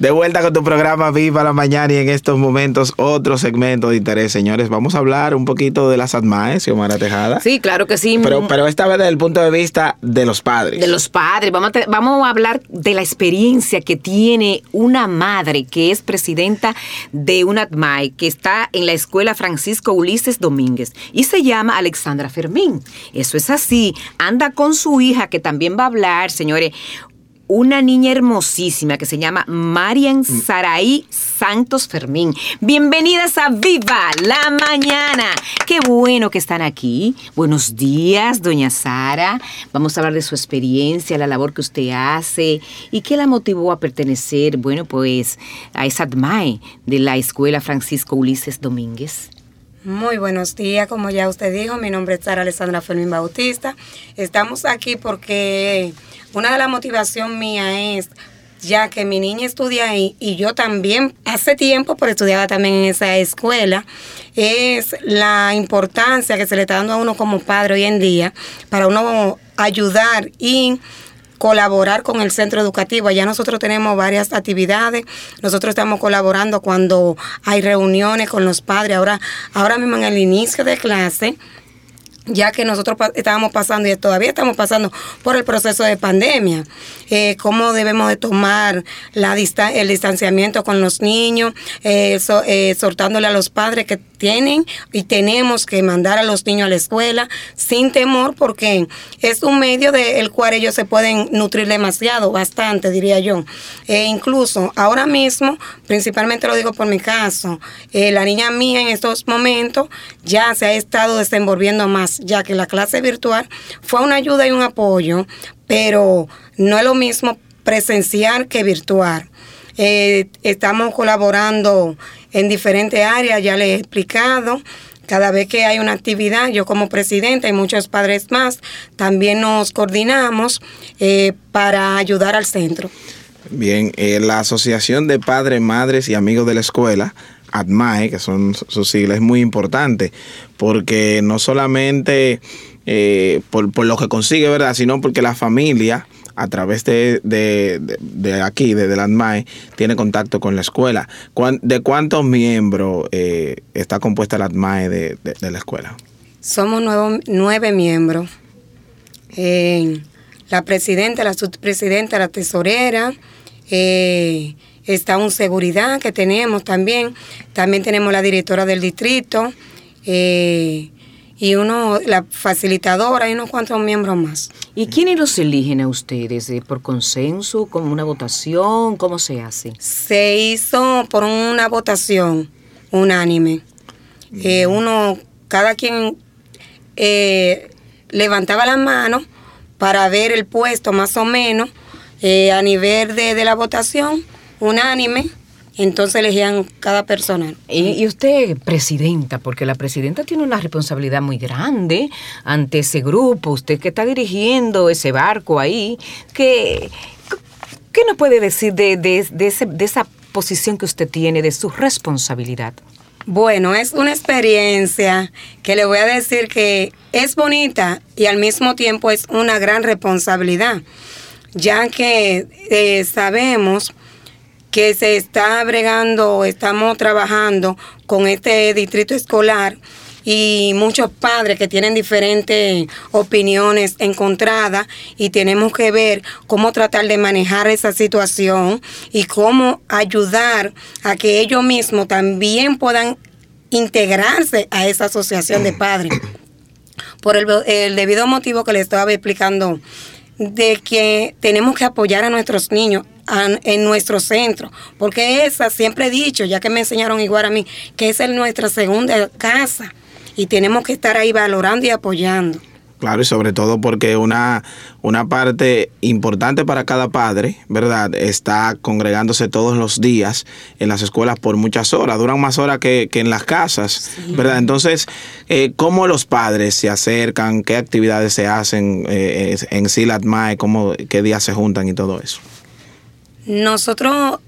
De vuelta con tu programa Viva la Mañana y en estos momentos otro segmento de interés, señores. Vamos a hablar un poquito de las ADMAE, Xiomara Tejada. Sí, claro que sí. Pero, pero esta vez desde el punto de vista de los padres. De los padres. Vamos a, vamos a hablar de la experiencia que tiene una madre que es presidenta de una ADMAE que está en la escuela Francisco Ulises Domínguez y se llama Alexandra Fermín. Eso es así. Anda con su hija que también va a hablar, señores una niña hermosísima que se llama Marian Saraí Santos Fermín. Bienvenidas a Viva la Mañana. Qué bueno que están aquí. Buenos días, doña Sara. Vamos a hablar de su experiencia, la labor que usted hace y qué la motivó a pertenecer, bueno, pues a esa ADMAE de la Escuela Francisco Ulises Domínguez. Muy buenos días, como ya usted dijo, mi nombre es Sara Alessandra Fermín Bautista. Estamos aquí porque una de las motivaciones mía es ya que mi niña estudia ahí y yo también hace tiempo, por estudiaba también en esa escuela, es la importancia que se le está dando a uno como padre hoy en día para uno ayudar y colaborar con el centro educativo. Allá nosotros tenemos varias actividades. Nosotros estamos colaborando cuando hay reuniones con los padres. Ahora, ahora mismo en el inicio de clase, ya que nosotros estábamos pasando y todavía estamos pasando por el proceso de pandemia, eh, cómo debemos de tomar la el distanciamiento con los niños, eh, eh, exhortándole a los padres que tienen y tenemos que mandar a los niños a la escuela sin temor porque es un medio del cual ellos se pueden nutrir demasiado, bastante diría yo. E incluso ahora mismo, principalmente lo digo por mi caso, la niña mía en estos momentos ya se ha estado desenvolviendo más ya que la clase virtual fue una ayuda y un apoyo, pero no es lo mismo presencial que virtual. Eh, estamos colaborando en diferentes áreas, ya les he explicado. Cada vez que hay una actividad, yo como presidenta y muchos padres más, también nos coordinamos eh, para ayudar al centro. Bien, eh, la Asociación de Padres, Madres y Amigos de la Escuela ADMAE, que son sus siglas, es muy importante, porque no solamente eh, por, lo que consigue, ¿verdad? Sino porque la familia, a través de, de, aquí, de, la ADMAE, tiene contacto con la escuela. ¿De cuántos miembros eh, está compuesta la ADMAE de, la escuela? Somos nueve miembros. la presidenta, la subpresidenta, la tesorera, eh, está un seguridad que tenemos también, también tenemos la directora del distrito eh, y uno, la facilitadora y unos cuantos miembros más. ¿Y quiénes los eligen a ustedes? Eh, ¿Por consenso? ¿Con una votación? ¿Cómo se hace? Se hizo por una votación unánime. Eh, uno, cada quien levantaba la mano para ver el puesto más o menos a nivel de, de la votación unánime, entonces elegían cada persona. Y, usted, presidenta, porque la presidenta tiene una responsabilidad muy grande ante ese grupo, usted que está dirigiendo ese barco ahí, ¿qué, qué nos puede decir de, de, de esa posición que usted tiene, de su responsabilidad? Bueno, es una experiencia que le voy a decir que es bonita y al mismo tiempo es una gran responsabilidad, ya que eh, sabemos que se está bregando, estamos trabajando con este distrito escolar y muchos padres que tienen diferentes opiniones encontradas y tenemos que ver cómo tratar de manejar esa situación y cómo ayudar a que ellos mismos también puedan integrarse a esa asociación de padres. Por el, el debido motivo que les estaba explicando de que tenemos que apoyar a nuestros niños en nuestro centro, porque esa siempre he dicho, ya que me enseñaron igual a mí, que esa es nuestra segunda casa y tenemos que estar ahí valorando y apoyando. Claro, y sobre todo porque una, una parte importante para cada padre, ¿verdad? Está congregándose todos los días en las escuelas por muchas horas, duran más horas que, en las casas, ¿verdad? Entonces, eh, ¿cómo los padres se acercan? ¿Qué actividades se hacen eh, en SILATMAE? ¿Cómo, ¿Qué días se juntan y todo eso? Nosotros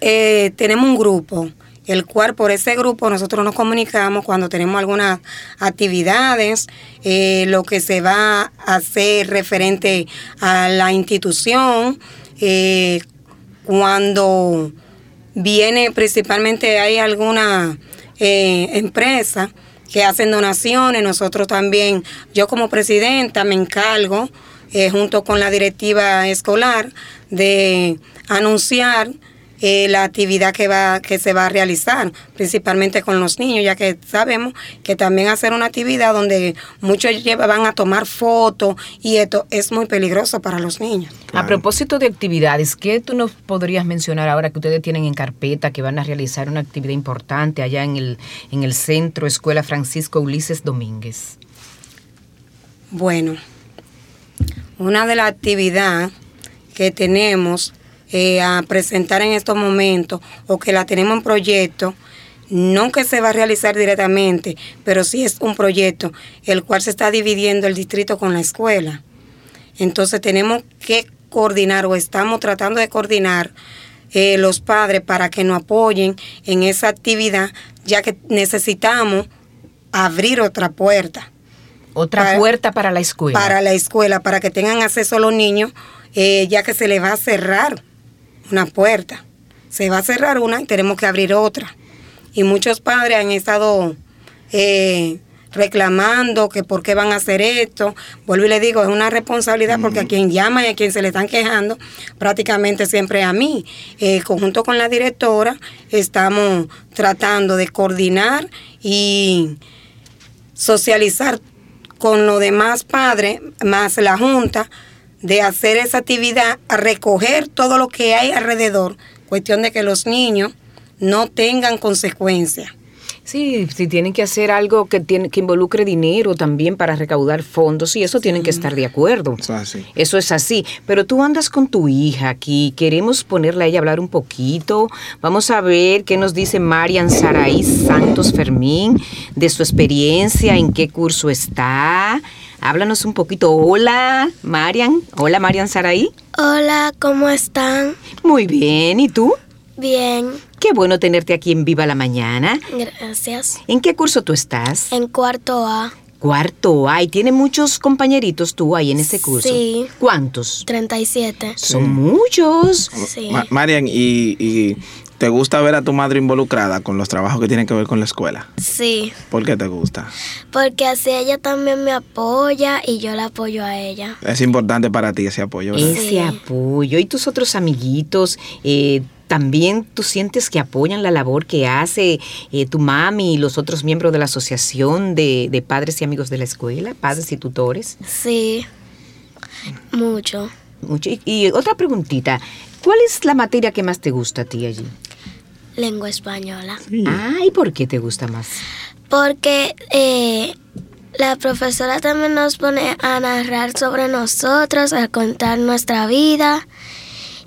eh, tenemos un grupo el cual por ese grupo nosotros nos comunicamos cuando tenemos algunas actividades, eh, lo que se va a hacer referente a la institución, eh, cuando viene principalmente, hay alguna empresa que hacen donaciones, nosotros también, yo como presidenta me encargo, eh, junto con la directiva escolar, de anunciar eh, la actividad que va que se va a realizar, principalmente con los niños, ya que sabemos que también hacer una actividad donde muchos van a tomar fotos y esto es muy peligroso para los niños. A propósito de actividades, ¿qué tú nos podrías mencionar ahora que ustedes tienen en carpeta que van a realizar una actividad importante allá en el, en el centro Escuela Francisco Ulises Domínguez? Bueno, una de las actividades que tenemos eh, a presentar en estos momentos o que la tenemos en proyecto, no que se va a realizar directamente, pero sí es un proyecto el cual se está dividiendo el distrito con la escuela. Entonces tenemos que coordinar o estamos tratando de coordinar eh, los padres para que nos apoyen en esa actividad, ya que necesitamos abrir otra puerta. Otra puerta para la escuela. Para la escuela, para que tengan acceso los niños, eh, ya que se les va a cerrar una puerta. Se va a cerrar una y tenemos que abrir otra. Y muchos padres han estado eh, reclamando que por qué van a hacer esto. Vuelvo y le digo, es una responsabilidad porque a quien llama y a quien se le están quejando, prácticamente siempre a mí. Eh, conjunto con la directora, estamos tratando de coordinar y socializar con los demás padres, más la Junta, de hacer esa actividad, a recoger todo lo que hay alrededor, cuestión de que los niños no tengan consecuencias. Sí, si tienen que hacer algo que tiene, que involucre dinero también para recaudar fondos, y eso tienen que estar de acuerdo. Eso es así. Pero tú andas con tu hija aquí, queremos ponerle a ella a hablar un poquito. Vamos a ver qué nos dice Marian Saraí Santos Fermín de su experiencia, en qué curso está. Háblanos un poquito. Hola, Marian. Hola, Marian Saraí. Hola, ¿cómo están? Muy bien. ¿Y tú? Bien. Qué bueno tenerte aquí en Viva la Mañana. Gracias. ¿En qué curso tú estás? En cuarto A. Cuarto A. ¿Y tiene muchos compañeritos tú ahí en ese curso? Sí. ¿Cuántos? 37. Son muchos. Sí. Marian, y, y ¿Te gusta ver a tu madre involucrada con los trabajos que tienen que ver con la escuela? Sí. ¿Por qué te gusta? Porque así ella también me apoya y yo la apoyo a ella. Es importante para ti ese apoyo. ¿verdad? Ese apoyo. ¿Y tus otros amiguitos? Eh, ¿También tú sientes que apoyan la labor que hace eh, tu mami y los otros miembros de la asociación de, de padres y amigos de la escuela, padres y tutores? Sí, mucho. Mucho. Y, y otra preguntita, ¿cuál es la materia que más te gusta a ti allí? Lengua española. Ah, ¿y por qué te gusta más? Porque eh, la profesora también nos pone a narrar sobre nosotros, a contar nuestra vida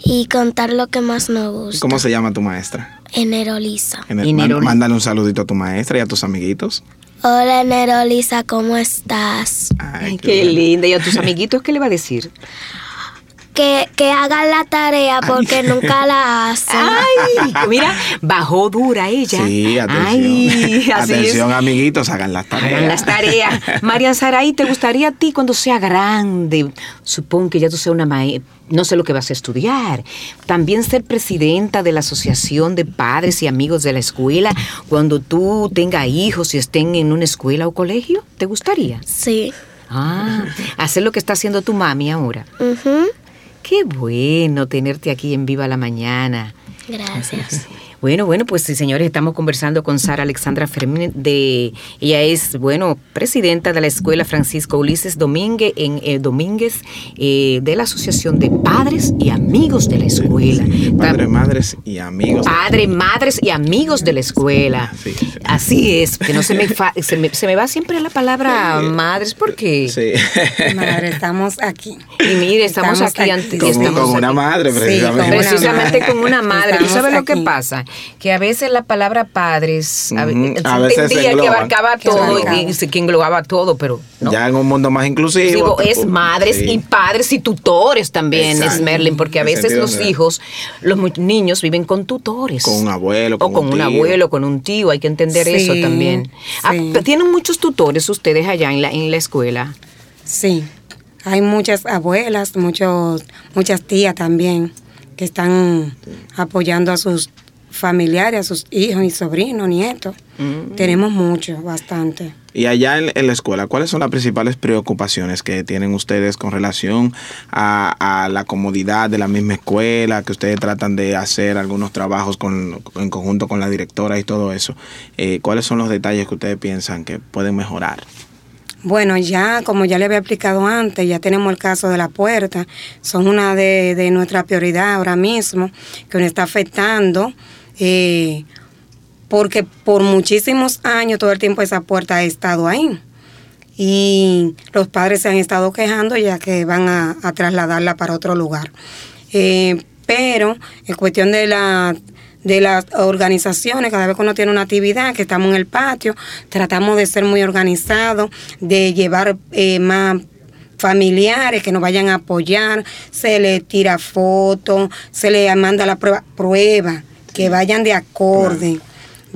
y contar lo que más nos gusta. ¿Cómo se llama tu maestra? Enero Lisa. Ener- Enero man- Lisa. Mándale un saludito a tu maestra y a tus amiguitos. Hola Enero Lisa, ¿cómo estás? Ay, qué linda. ¿Y a tus amiguitos qué le va a decir? Que, que hagan la tarea porque nunca la hacen. Ay, mira, bajó dura ella. Sí, atención. Ay, así atención, es. amiguitos, hagan las tareas. Hagan las tareas. María Saray, ¿te gustaría a ti cuando sea grande? Supongo que ya tú seas una maestra. No sé lo que vas a estudiar. También ser presidenta de la Asociación de Padres y Amigos de la Escuela cuando tú tengas hijos y estén en una escuela o colegio. ¿Te gustaría? Sí. Ah, hacer lo que está haciendo tu mami ahora. Qué bueno tenerte aquí en Viva la Mañana. Gracias. Bueno, bueno, pues sí, señores, estamos conversando con Sara Alexandra Fermín de ella es, bueno, presidenta de la Escuela Francisco Ulises Domínguez en eh, Domínguez eh, de la Asociación de Padres y Amigos de la Escuela. Padres, Tam- madres y amigos. Padre, madres y amigos de la escuela. Sí, sí. Así es, que no se me, fa- se me se me va siempre la palabra madres porque Sí. Madre, estamos aquí. y mire, estamos, Estamos aquí, aquí. ante- Con, estamos con una madre, Sí, precisamente. Precisamente madre. con una madre. ¿Tú sabes lo que pasa? Que a veces la palabra padres a, se veces entendía que abarcaba Que todo y, y que englobaba todo, pero no. Ya en un mundo más inclusivo. Digo, es madres sí. y padres y tutores también, Exacto. es Merlin, porque a veces los hijos, los niños viven con tutores. Con un abuelo, O con con un un, tío. abuelo, con un tío, hay que entender Sí, eso también. Ah, sí. ¿Tienen muchos tutores ustedes allá en la, en la escuela? Sí, hay muchas abuelas, muchos, muchas tías también que están apoyando a sus familiares, a sus hijos y sobrinos, nietos. Tenemos mucho, bastante. Y allá en, en la escuela, ¿cuáles son las principales preocupaciones que tienen ustedes con relación a, a la comodidad de la misma escuela, que ustedes tratan de hacer algunos trabajos con, en conjunto con la directora y todo eso? Eh, ¿Cuáles son los detalles que ustedes piensan que pueden mejorar? Bueno, ya como ya le había explicado antes, ya tenemos el caso de la puerta. Son una de, de nuestras prioridades ahora mismo, que nos está afectando. eh, porque por muchísimos años todo el tiempo esa puerta ha estado ahí. Y los padres se han estado quejando ya que van a, a trasladarla para otro lugar. Eh, pero en cuestión de la de las organizaciones, cada vez que uno tiene una actividad, que estamos en el patio, tratamos de ser muy organizados, de llevar eh, más familiares que nos vayan a apoyar, se le tira foto, se le manda la prueba, prueba que vayan de acorde.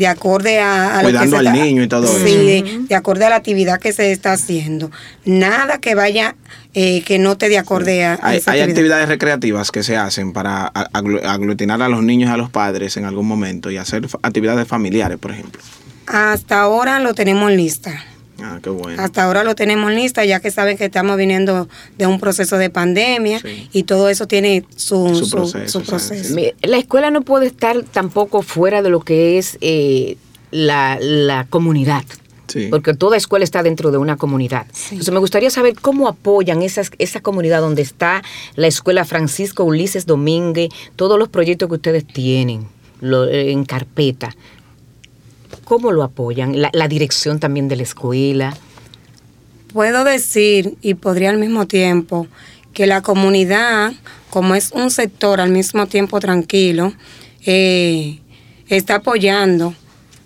De acorde a, a lo que Cuidando se al niño y todo Sí, de, de acorde a la actividad que se está haciendo. Nada que vaya, eh, que no te de acorde a, Hay, esa hay actividad. actividades recreativas que se hacen para aglutinar a los niños y a los padres en algún momento y hacer actividades familiares, por ejemplo. Hasta ahora lo tenemos en lista. Ah, qué bueno. Hasta ahora lo tenemos en lista, ya que saben que estamos viniendo de un proceso de pandemia Sí. y todo eso tiene su, Su su- proceso, su sí, proceso. sí. Mi- La escuela no puede estar tampoco fuera de lo que es eh, la, la comunidad. Sí. Porque toda escuela está dentro de una comunidad. Entonces me gustaría saber cómo apoyan esas, esa comunidad donde está la escuela Francisco Ulises Domínguez, todos los proyectos que ustedes tienen lo- eh, en carpeta. ¿Cómo lo apoyan? La, dirección también de la escuela. Puedo decir, y podría al mismo tiempo, que la comunidad, como es un sector al mismo tiempo tranquilo, eh, está apoyando,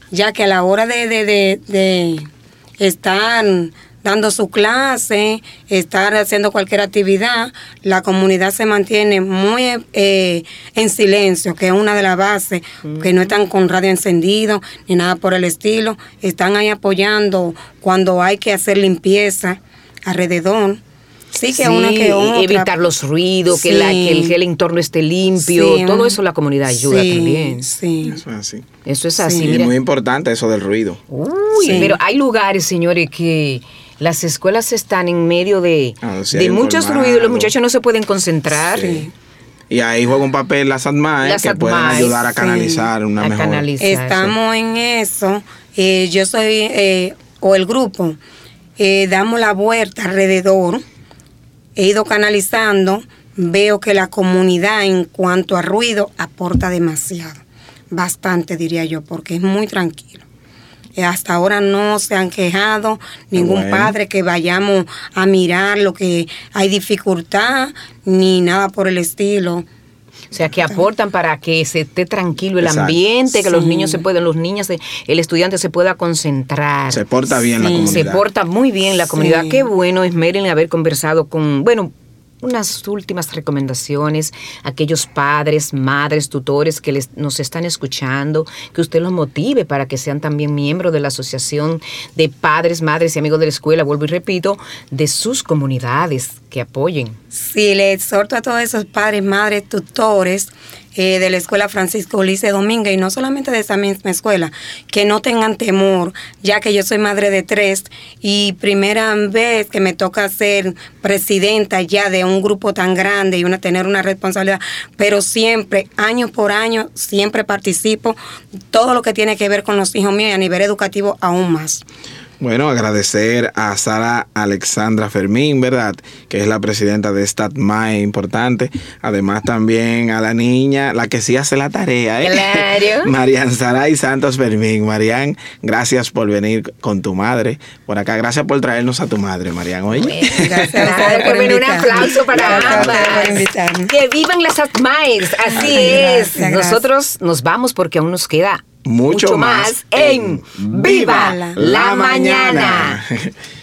ya que a la hora de, de, de, de estar dando su clase, estar haciendo cualquier actividad, la comunidad se mantiene muy eh, en silencio, que es una de las bases, que no están con radio encendido ni nada por el estilo, están ahí apoyando cuando hay que hacer limpieza alrededor. Sí, que una que otra. evitar los ruidos, que, la, que, el, que el entorno esté limpio, Sí, todo eso la comunidad ayuda sí, también. Sí. Eso es así. Eso es así. Sí. Y muy importante eso del ruido. Uy, Sí. pero hay lugares, señores, que las escuelas están en medio de, Ah, sí, de muchos ruidos, los muchachos no se pueden concentrar. Sí. Y ahí juega un papel las ADMAE Las que pueden ayudar a sí. canalizar una A mejor. canalizar. Estamos en eso. Eh, yo soy, eh, o el grupo, eh, damos la vuelta alrededor. He ido canalizando. Veo que la comunidad en cuanto a ruido aporta demasiado. Bastante, diría yo, porque es muy tranquilo. Eh, Hasta ahora no se han quejado ningún bueno. padre que vayamos a mirar lo que hay dificultad ni nada por el estilo. O sea, que aportan para que se esté tranquilo el Exacto. ambiente, que los niños se puedan, los niños, se- el estudiante se pueda concentrar. Se porta bien la comunidad. Se porta muy bien la Sí. comunidad. Qué bueno es Marilyn haber conversado con, bueno, unas últimas recomendaciones a aquellos padres, madres, tutores que les, nos están escuchando, que usted los motive para que sean también miembros de la Asociación de Padres, Madres y Amigos de la Escuela, vuelvo y repito, de sus comunidades que apoyen. Sí, le exhorto a todos esos padres, madres, tutores eh, de la escuela Francisco Ulises Domínguez y no solamente de esa misma escuela, que no tengan temor, ya que yo soy madre de tres y primera vez que me toca ser presidenta ya de un grupo tan grande y una tener una responsabilidad, pero siempre, año por año, siempre participo todo lo que tiene que ver con los hijos míos y a nivel educativo aún más. Bueno, agradecer a Sara Alexandra Fermín, ¿verdad? Que es la presidenta de esta MAE importante. Además también a la niña, la que sí hace la tarea, ¿eh? Claro. Marian Saray Santos Fermín. Marian, gracias por venir con tu madre por acá. Gracias por traernos a tu madre, Marian. Oye. Gracias a por bueno, un aplauso para Gracias por ambas. Que vivan las Atmaes, así Ay, es. gracias. Nosotros nos vamos porque aún nos queda Mucho más en Viva la, la mañana. mañana.